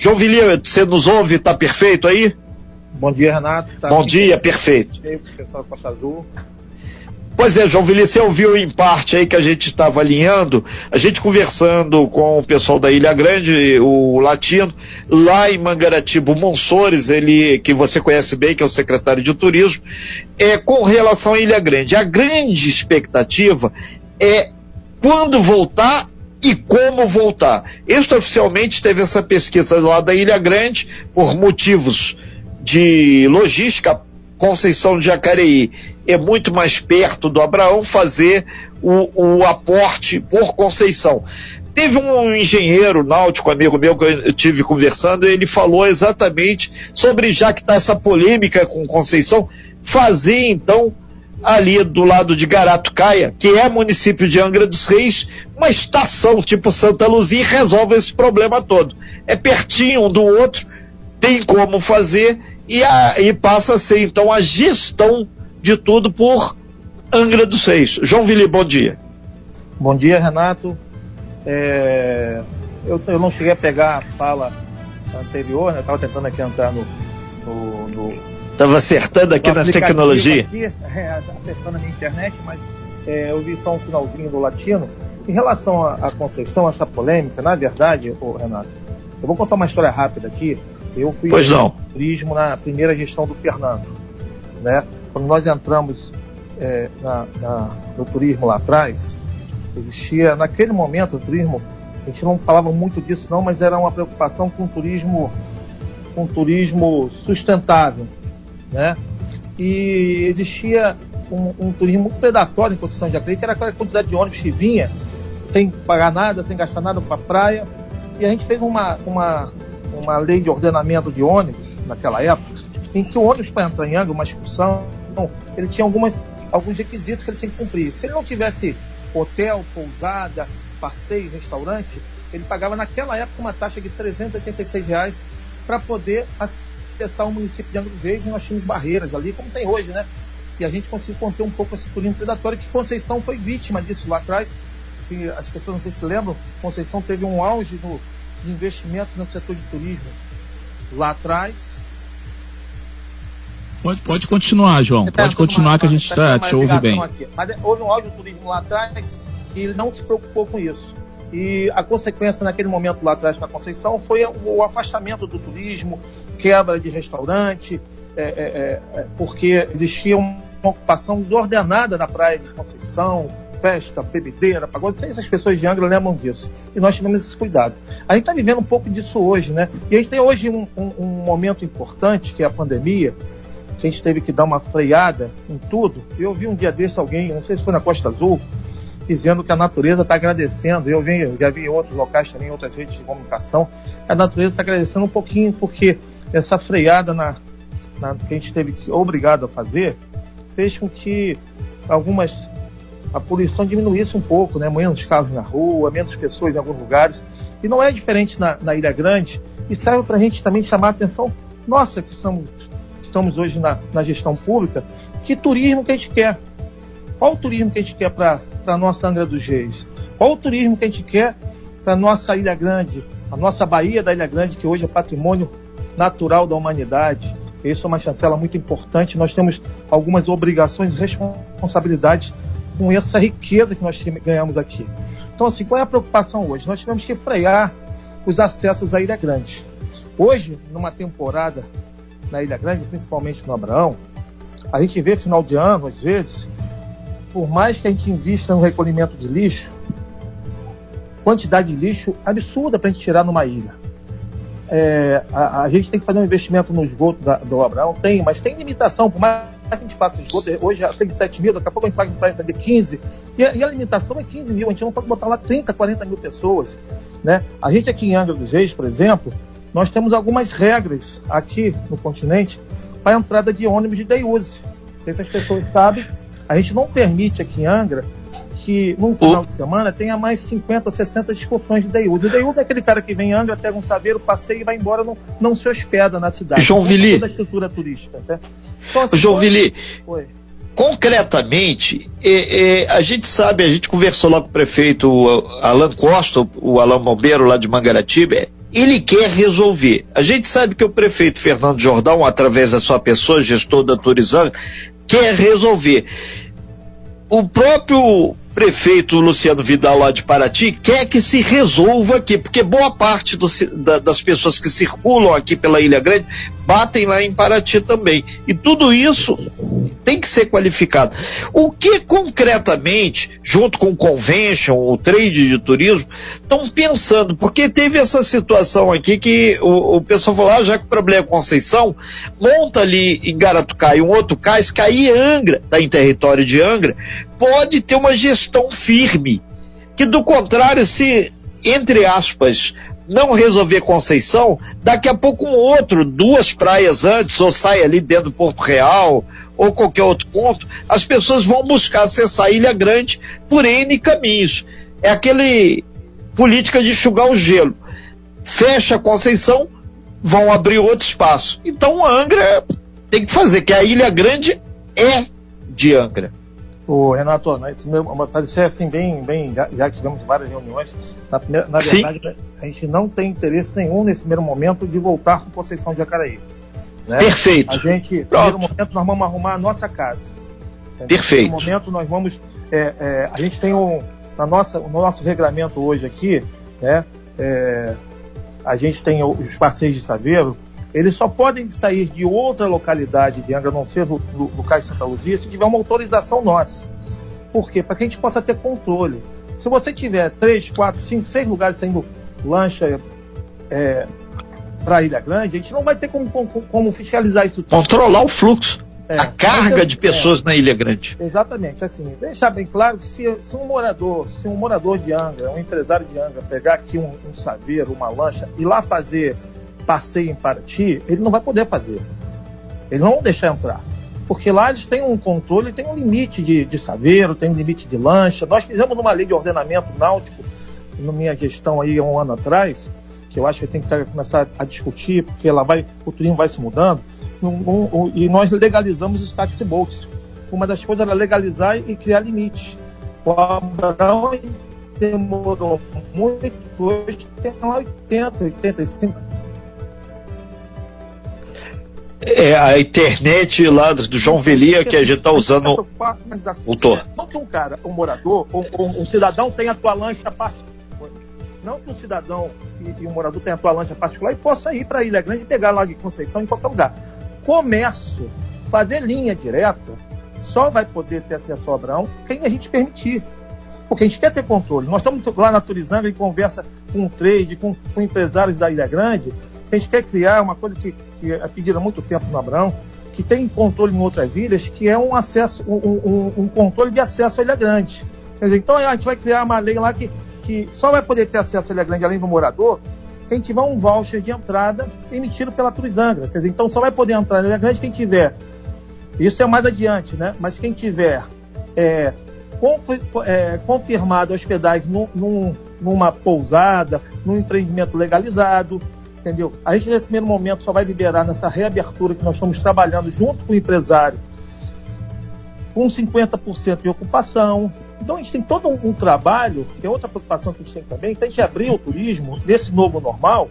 João Vili, você nos ouve? Está perfeito aí? Bom dia, Renato. Tá Bom dia, perfeito. Pessoal Costa Azul. Pois é, João Vili, você ouviu em parte aí que a gente estava alinhando, a gente conversando com o pessoal da Ilha Grande, o Latino, lá em Mangaratiba, o Monsores, ele, que você conhece bem, que é o secretário de turismo, é, com relação à Ilha Grande. A grande expectativa é quando voltar e como voltar. Extraoficialmente teve essa pesquisa lá da Ilha Grande, por motivos de logística, Conceição de Jacareí é muito mais perto do Abraão fazer o, o aporte por Conceição. Teve um engenheiro náutico, amigo meu, que eu tive conversando, e ele falou exatamente sobre, já que está essa polêmica com Conceição, fazer então ali do lado de Garatucaia, que é município de Angra dos Reis, uma estação tipo Santa Luzia e resolve esse problema todo. É pertinho um do outro, tem como fazer e, a, e passa a ser então a gestão de tudo por Angra dos Reis. João Vili, bom dia. Bom dia, Renato. É, eu, eu, não cheguei a pegar a fala anterior, né? Estava tentando aqui entrar no. Estava acertando aqui na tecnologia. Aqui, é, acertando a minha internet, mas é, eu vi só um finalzinho do latino. Em relação à Conceição, essa polêmica, na verdade, ô, Renato, eu vou contar uma história rápida aqui. Eu fui pois não. turismo na primeira gestão do Fernando. Né? Quando nós entramos é, na, na, no turismo lá atrás, existia, naquele momento, o turismo, a gente não falava muito disso não, mas era uma preocupação com o turismo, com o turismo sustentável. Né? E existia um, um turismo predatório em Conceição de Acreia, que era aquela quantidade de ônibus que vinha sem pagar nada, sem gastar nada para a praia. E a gente fez uma, uma, uma lei de ordenamento de ônibus naquela época, em que o ônibus para entrar em Angra, uma excursão, ele tinha algumas, alguns requisitos que ele tinha que cumprir. Se ele não tivesse hotel, pousada, passeio, restaurante, ele pagava naquela época uma taxa de 386 reais para poder acessar o município de Angra dos Reis e nós tínhamos barreiras ali, como tem hoje, né? E a gente conseguiu conter um pouco esse turismo predatório, que Conceição foi vítima disso lá atrás. Se as pessoas não sei se lembram, Conceição teve um auge no, de investimentos no setor de turismo lá atrás. Pode, pode continuar, João. Pode continuar que a gente tá, te ouve bem. Aqui. Mas houve um auge do turismo lá atrás e ele não se preocupou com isso. E a consequência naquele momento lá atrás na Conceição foi o afastamento do turismo, quebra de restaurante, é, é, é, porque existia uma ocupação desordenada na praia de Conceição, festa, bebedeira, pagode, sei se as pessoas de Angra lembram disso. E nós tivemos esse cuidado. A gente está vivendo um pouco disso hoje, né? E a gente tem hoje um, um, um, momento importante, que é a pandemia, que a gente teve que dar uma freada em tudo. Eu vi um dia desse alguém, não sei se foi na Costa Azul, dizendo que a natureza está agradecendo. Eu, vi, eu já vi em outros locais também, em outras redes de comunicação, a natureza está agradecendo um pouquinho, porque essa freada na, na, que a gente teve que, obrigado a fazer fez com que algumas a poluição diminuísse um pouco, né? menos carros na rua, menos pessoas em alguns lugares. E não é diferente na, na Ilha Grande, e serve para a gente também chamar a atenção, nossa, que somos, estamos hoje na, na gestão pública, que turismo que a gente quer. Qual o turismo que a gente quer para a nossa Angra dos Reis? Qual o turismo que a gente quer para a nossa Ilha Grande, a nossa Baía da Ilha Grande, que hoje é patrimônio natural da humanidade? Isso é uma chancela muito importante. Nós temos algumas obrigações e responsabilidades com essa riqueza que nós ganhamos aqui. Então, assim, qual é a preocupação hoje? Nós tivemos que frear os acessos à Ilha Grande. Hoje, numa temporada na Ilha Grande, principalmente no Abraão, a gente vê final de ano, às vezes, por mais que a gente invista no recolhimento de lixo, quantidade de lixo absurda para a gente tirar numa ilha. É, a, a, gente tem que fazer um investimento no esgoto da, do Abraão, tem, mas tem limitação, por mais a gente faça esgoto, hoje já tem 7 mil, daqui a pouco a gente paga para entender 15, e a, e a, limitação é 15 mil, a gente não pode botar lá 30, 40 mil pessoas. Né? A gente aqui em Angra dos Reis, por exemplo, nós temos algumas regras aqui no continente para a entrada de ônibus de day use. Não sei se as pessoas sabem, a gente não permite aqui em Angra que num final de semana tenha mais 50 ou 60 excursões de Deiúdo. O Deiúdo é aquele cara que vem em Angra, pega um saveiro, passeia e vai embora, não, não se hospeda na cidade. João Vili. Toda a estrutura turística. Tá? Então, João Vili. Concretamente, é, é, a gente sabe, a gente conversou lá com o prefeito Alan Costa, o Alan Bombeiro lá de Mangaratiba, é, ele quer resolver. A gente sabe que o prefeito Fernando Jordão, através da sua pessoa, gestor da Turizan, quer resolver. O próprio prefeito Luciano Vidal lá de Paraty quer que se resolva aqui, porque boa parte do, da, das pessoas que circulam aqui pela Ilha Grande batem lá em Paraty também. E tudo isso tem que ser qualificado. O que concretamente, junto com o convention, o trade de turismo, estão pensando? Porque teve essa situação aqui que o, o pessoal falou, ah, já que o problema é Conceição, monta ali em Garatucaia um outro cais, cair Angra, está em território de Angra, pode ter uma gestão firme. Que do contrário, se, entre aspas, não resolver Conceição, daqui a pouco um outro, duas praias antes, ou sai ali dentro do Porto Real, ou qualquer outro ponto, as pessoas vão buscar acessar Ilha Grande por N caminhos. É aquele política de enxugar o gelo. Fecha Conceição, vão abrir outro espaço. Então Angra tem que fazer, que a Ilha Grande é de Angra. O Renato, né, assim bem, bem já, já tivemos várias reuniões, na, na verdade Sim. a gente não tem interesse nenhum nesse primeiro momento de voltar com Conceição de Jacaraí. Né? Perfeito. A gente, no primeiro momento, nós vamos arrumar a nossa casa. Entendeu? Perfeito. No momento nós vamos, é, é, a gente tem um, na nossa, no nosso regulamento hoje aqui, né, é, a gente tem os passeios de Saveiro, eles só podem sair de outra localidade de Angra, a não ser do, do, do Cais Santa Luzia, se tiver uma autorização nossa. Por quê? Para que a gente possa ter controle. Se você tiver três, quatro, cinco, seis lugares saindo lancha é, para a Ilha Grande, a gente não vai ter como, como, como fiscalizar isso tudo. Controlar o fluxo. É, a carga de pessoas é, na Ilha Grande. Exatamente, assim, deixar bem claro que se, se, um morador, se um morador de Angra, um empresário de Angra, pegar aqui um, um saveiro, uma lancha e lá fazer passeio em Paraty, ele não vai poder fazer. Eles não vão deixar entrar. Porque lá eles têm um controle, tem um limite de, de saveiro, tem um limite de lancha. Nós fizemos uma lei de ordenamento náutico, na minha gestão aí um ano atrás, que eu acho que tem que começar a discutir, porque ela vai, o turismo vai se mudando, e nós legalizamos os taxi boats. Uma das coisas era legalizar e criar limites. O Abraão demorou muito, hoje tem 80, 85 é a internet lá do João Velia que a gente está usando. Voltou. Não que um cara, um morador, ou, um, um cidadão tenha a tua lancha particular. Não que um cidadão e, e um morador tenha a tua lancha particular e possa ir para a Ilha Grande e pegar lá de Conceição em qualquer lugar. Comércio, fazer linha direta, só vai poder ter acesso ao Abrão quem a gente permitir. Porque a gente quer ter controle. Nós estamos lá na Turizanga em conversa com o trade, com, com empresários da Ilha Grande, a gente quer criar uma coisa que que é pedida há muito tempo no Abrão, que tem controle em outras ilhas, que é um acesso, um, um, um controle de acesso à Ilha Grande. Dizer, então a gente vai criar uma lei lá que, que só vai poder ter acesso à Ilha Grande, além do morador, quem tiver um voucher de entrada emitido pela Turizangra. Quer dizer, então só vai poder entrar na Ilha Grande quem tiver. Isso é mais adiante, né? Mas quem tiver é, é, confirmado a hospedagem num, num, numa pousada, num empreendimento legalizado, entendeu? A gente, nesse primeiro momento, só vai liberar nessa reabertura que nós estamos trabalhando junto com o empresário, com 50% de ocupação. Então, a gente tem todo um, um, trabalho, que é outra preocupação que a gente tem também, que a gente abrir o turismo nesse novo normal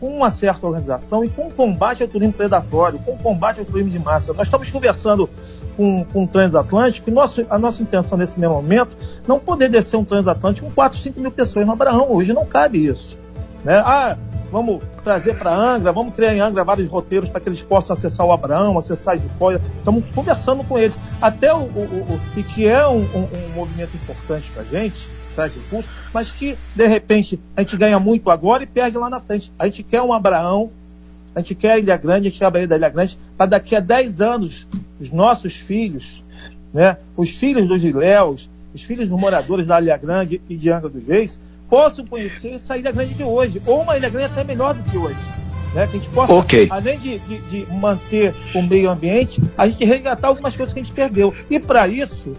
com uma certa organização e com combate ao turismo predatório, com combate ao turismo de massa. Nós estamos conversando com, com o transatlântico e nosso, a nossa intenção nesse primeiro momento não poder descer um transatlântico com 4, 5 mil pessoas no Abraão. Hoje não cabe isso. Né? Ah, vamos trazer para Angra, vamos criar em Angra vários roteiros para que eles possam acessar o Abraão, acessar as Jicóia. Estamos conversando com eles. Até o, o, o, que é um, um, um movimento importante para a gente, traz recursos, mas que de repente a gente ganha muito agora e perde lá na frente. A gente quer um Abraão, a gente quer a Ilha Grande, a gente quer a Bahia da Ilha Grande, para daqui a 10 anos os nossos filhos, né, os filhos dos Iléus, os filhos dos moradores da Ilha Grande e de Angra dos Reis, possam conhecer essa ilha grande de hoje, ou uma ilha grande até melhor do que hoje. Né? Que a gente possa, okay. além de, de, de, manter o meio ambiente, a gente resgatar algumas coisas que a gente perdeu. E para isso,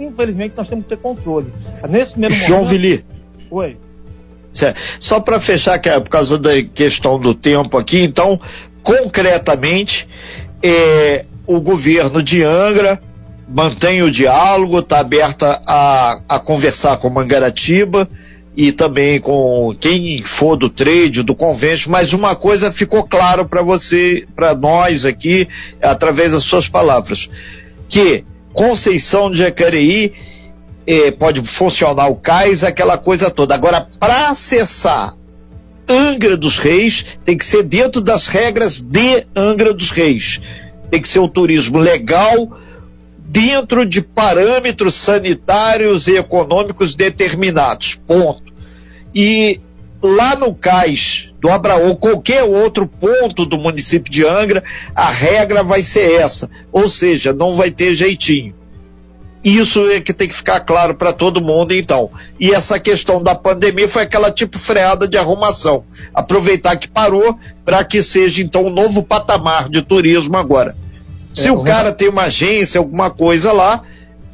infelizmente, nós temos que ter controle. Nesse primeiro João momento. Vili. Oi. Só para fechar, que é por causa da questão do tempo aqui, então, concretamente, é, o governo de Angra mantém o diálogo, está aberta a, a conversar com Mangaratiba e também com quem for do trade, do convênio, mas uma coisa ficou claro para você, para nós aqui, através das suas palavras, que Conceição de Jacareí eh, pode funcionar o cais, aquela coisa toda. Agora, para acessar Angra dos Reis, tem que ser dentro das regras de Angra dos Reis. Tem que ser o turismo legal, dentro de parâmetros sanitários e econômicos determinados. Ponto. E lá no cais do Abraão, qualquer outro ponto do município de Angra, a regra vai ser essa. Ou seja, não vai ter jeitinho. Isso é que tem que ficar claro para todo mundo, então. E essa questão da pandemia foi aquela tipo freada de arrumação. Aproveitar que parou para que seja, então, um novo patamar de turismo agora. Se é, o cara tem uma agência, alguma coisa lá,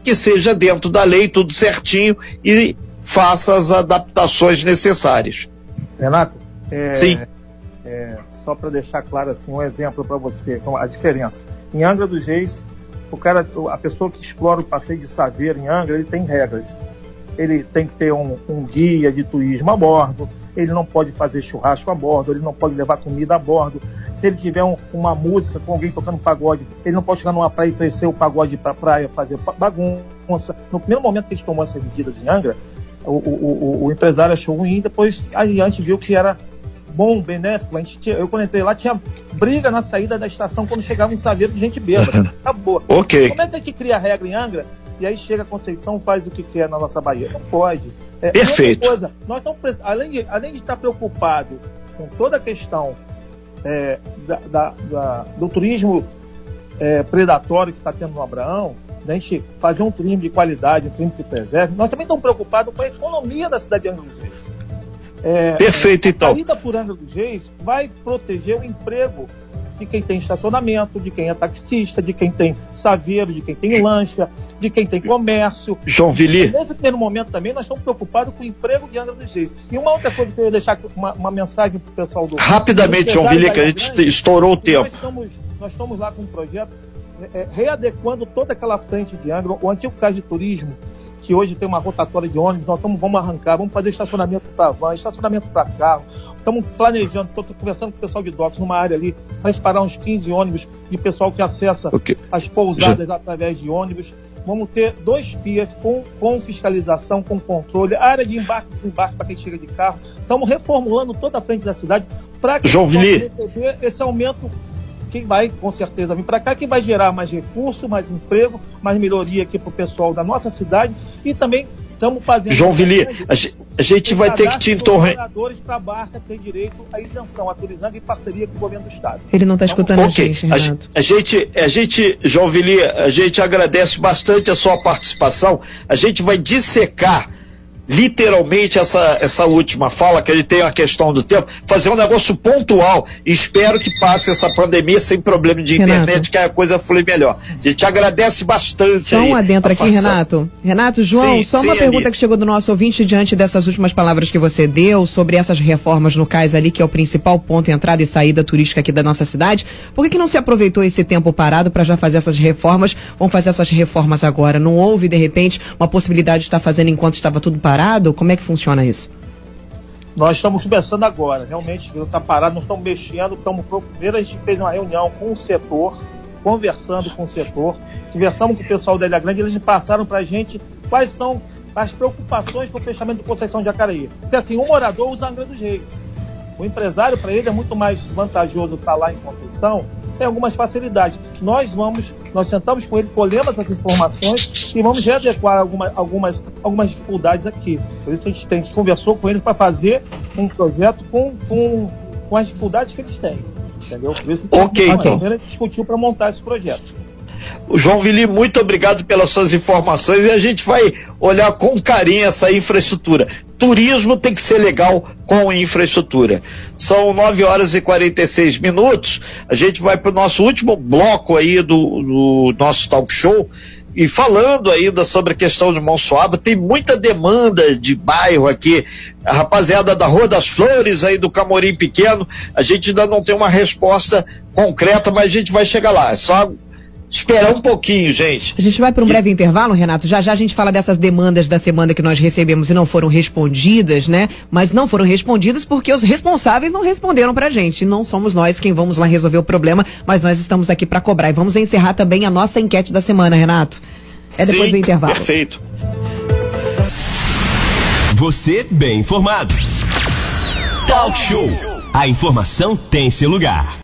que seja dentro da lei, tudo certinho e faça as adaptações necessárias. Renato, é, Sim. É, só para deixar claro assim um exemplo para você, a diferença. Em Angra dos Reis, o cara, a pessoa que explora o passeio de Saveiro em Angra, ele tem regras. Ele tem que ter um, um guia de turismo a bordo, ele não pode fazer churrasco a bordo, ele não pode levar comida a bordo. Se ele tiver um, uma música com alguém tocando pagode, ele não pode chegar numa praia e trazer o pagode para praia fazer bagunça. No primeiro momento que a gente tomou essas medidas em Angra, o, o, o, o empresário achou ruim, depois a gente viu que era bom, benéfico. A gente tinha, eu quando entrei lá tinha briga na saída da estação quando chegava um saveiro de gente bêbada. Acabou. ok. Como é que a gente cria regra em Angra e aí chega a Conceição faz o que quer na nossa Bahia? Não pode. É, Perfeito. Coisa, nós estamos, além, de, além de estar preocupado com toda a questão é, da, da, da, do turismo é, predatório que está tendo no Abraão, da gente fazer um turismo de qualidade, um turismo que preserve, nós também estamos preocupados com a economia da cidade de Angra dos Reis. É, Perfeito, então. A saída por Angra dos Reis vai proteger o emprego de quem tem estacionamento, de quem é taxista, de quem tem saveiro, de quem tem lancha, de quem tem comércio. João Vili. Nesse primeiro momento também nós estamos preocupados com o emprego de Angra dos Reis. E uma outra coisa que eu ia deixar uma, uma mensagem para o pessoal do. Rapidamente, João Vili, que a gente grande, estourou o tempo. Nós estamos, nós estamos lá com um projeto é, é, readequando toda aquela frente de Angra, o antigo caso de turismo, que hoje tem uma rotatória de ônibus, nós tamo, vamos arrancar, vamos fazer estacionamento para van, estacionamento para carro, estamos planejando, estou conversando com o pessoal de docks numa área ali, vai parar uns 15 ônibus de pessoal que acessa okay. as pousadas Já. através de ônibus. Vamos ter dois pias com, com fiscalização, com controle, área de embarque e desembarque para quem chega de carro. Estamos reformulando toda a frente da cidade para que João receber esse aumento que vai com certeza vir para cá, que vai gerar mais recurso, mais emprego, mais melhoria aqui para o pessoal da nossa cidade e também estamos fazendo. João Vili, a, gente vai ter que te entornar. Os para a barca têm direito à isenção, autorizando em parceria com o governo do estado. Ele não está escutando okay. a gente. A, a gente, a gente, João Vili, a gente agradece bastante a sua participação. A gente vai dissecar literalmente essa, essa última fala, que ele tem a questão do tempo, fazer um negócio pontual. Espero que passe essa pandemia sem problema de Renato. internet, que a coisa flui melhor. A gente agradece bastante. Só um adentro aqui, Renato. Renato, João, sim, só sim, uma pergunta amigo. que chegou do nosso ouvinte diante dessas últimas palavras que você deu sobre essas reformas no cais ali, que é o principal ponto de entrada e saída turística aqui da nossa cidade. Por que, que não se aproveitou esse tempo parado para já fazer essas reformas? Vamos fazer essas reformas agora. Não houve, de repente, uma possibilidade de estar fazendo enquanto estava tudo parado? Parado? Como é que funciona isso? Nós estamos começando agora, realmente está parado, não estamos mexendo, estamos primeiro a gente fez uma reunião com o setor, conversando com o setor, conversamos com o pessoal da Ilha Grande, eles passaram para a gente quais são as preocupações com o fechamento do Conceição de Jacareí. Porque assim, o morador usa Angra dos Reis. O empresário, para ele, é muito mais vantajoso estar lá em Conceição, tem algumas facilidades. Nós vamos, nós sentamos com ele, colhemos essas informações e vamos readequar alguma, algumas, algumas dificuldades aqui. Por isso a gente, tem, a gente conversou com eles para fazer um projeto com, com, com as dificuldades que eles têm. Entendeu? Por isso ok, então. A gente discutiu para montar esse projeto. João Vili, muito obrigado pelas suas informações e a gente vai olhar com carinho essa infraestrutura. Turismo tem que ser legal com infraestrutura. São 9 horas e 46 minutos. A gente vai para o nosso último bloco aí do, do nosso talk show. E falando ainda sobre a questão de Monsoaba, tem muita demanda de bairro aqui. A rapaziada da Rua das Flores, aí do Camorim Pequeno, a gente ainda não tem uma resposta concreta, mas a gente vai chegar lá. É só esperar um pouquinho, gente. A gente vai para um breve intervalo, Renato. Já já a gente fala dessas demandas da semana que nós recebemos e não foram respondidas, né? Mas não foram respondidas porque os responsáveis não responderam pra gente. E não somos nós quem vamos lá resolver o problema, mas nós estamos aqui para cobrar. E vamos encerrar também a nossa enquete da semana, Renato. É depois Sim, do intervalo. Perfeito. Você bem informado. Talk Show. A informação tem seu lugar.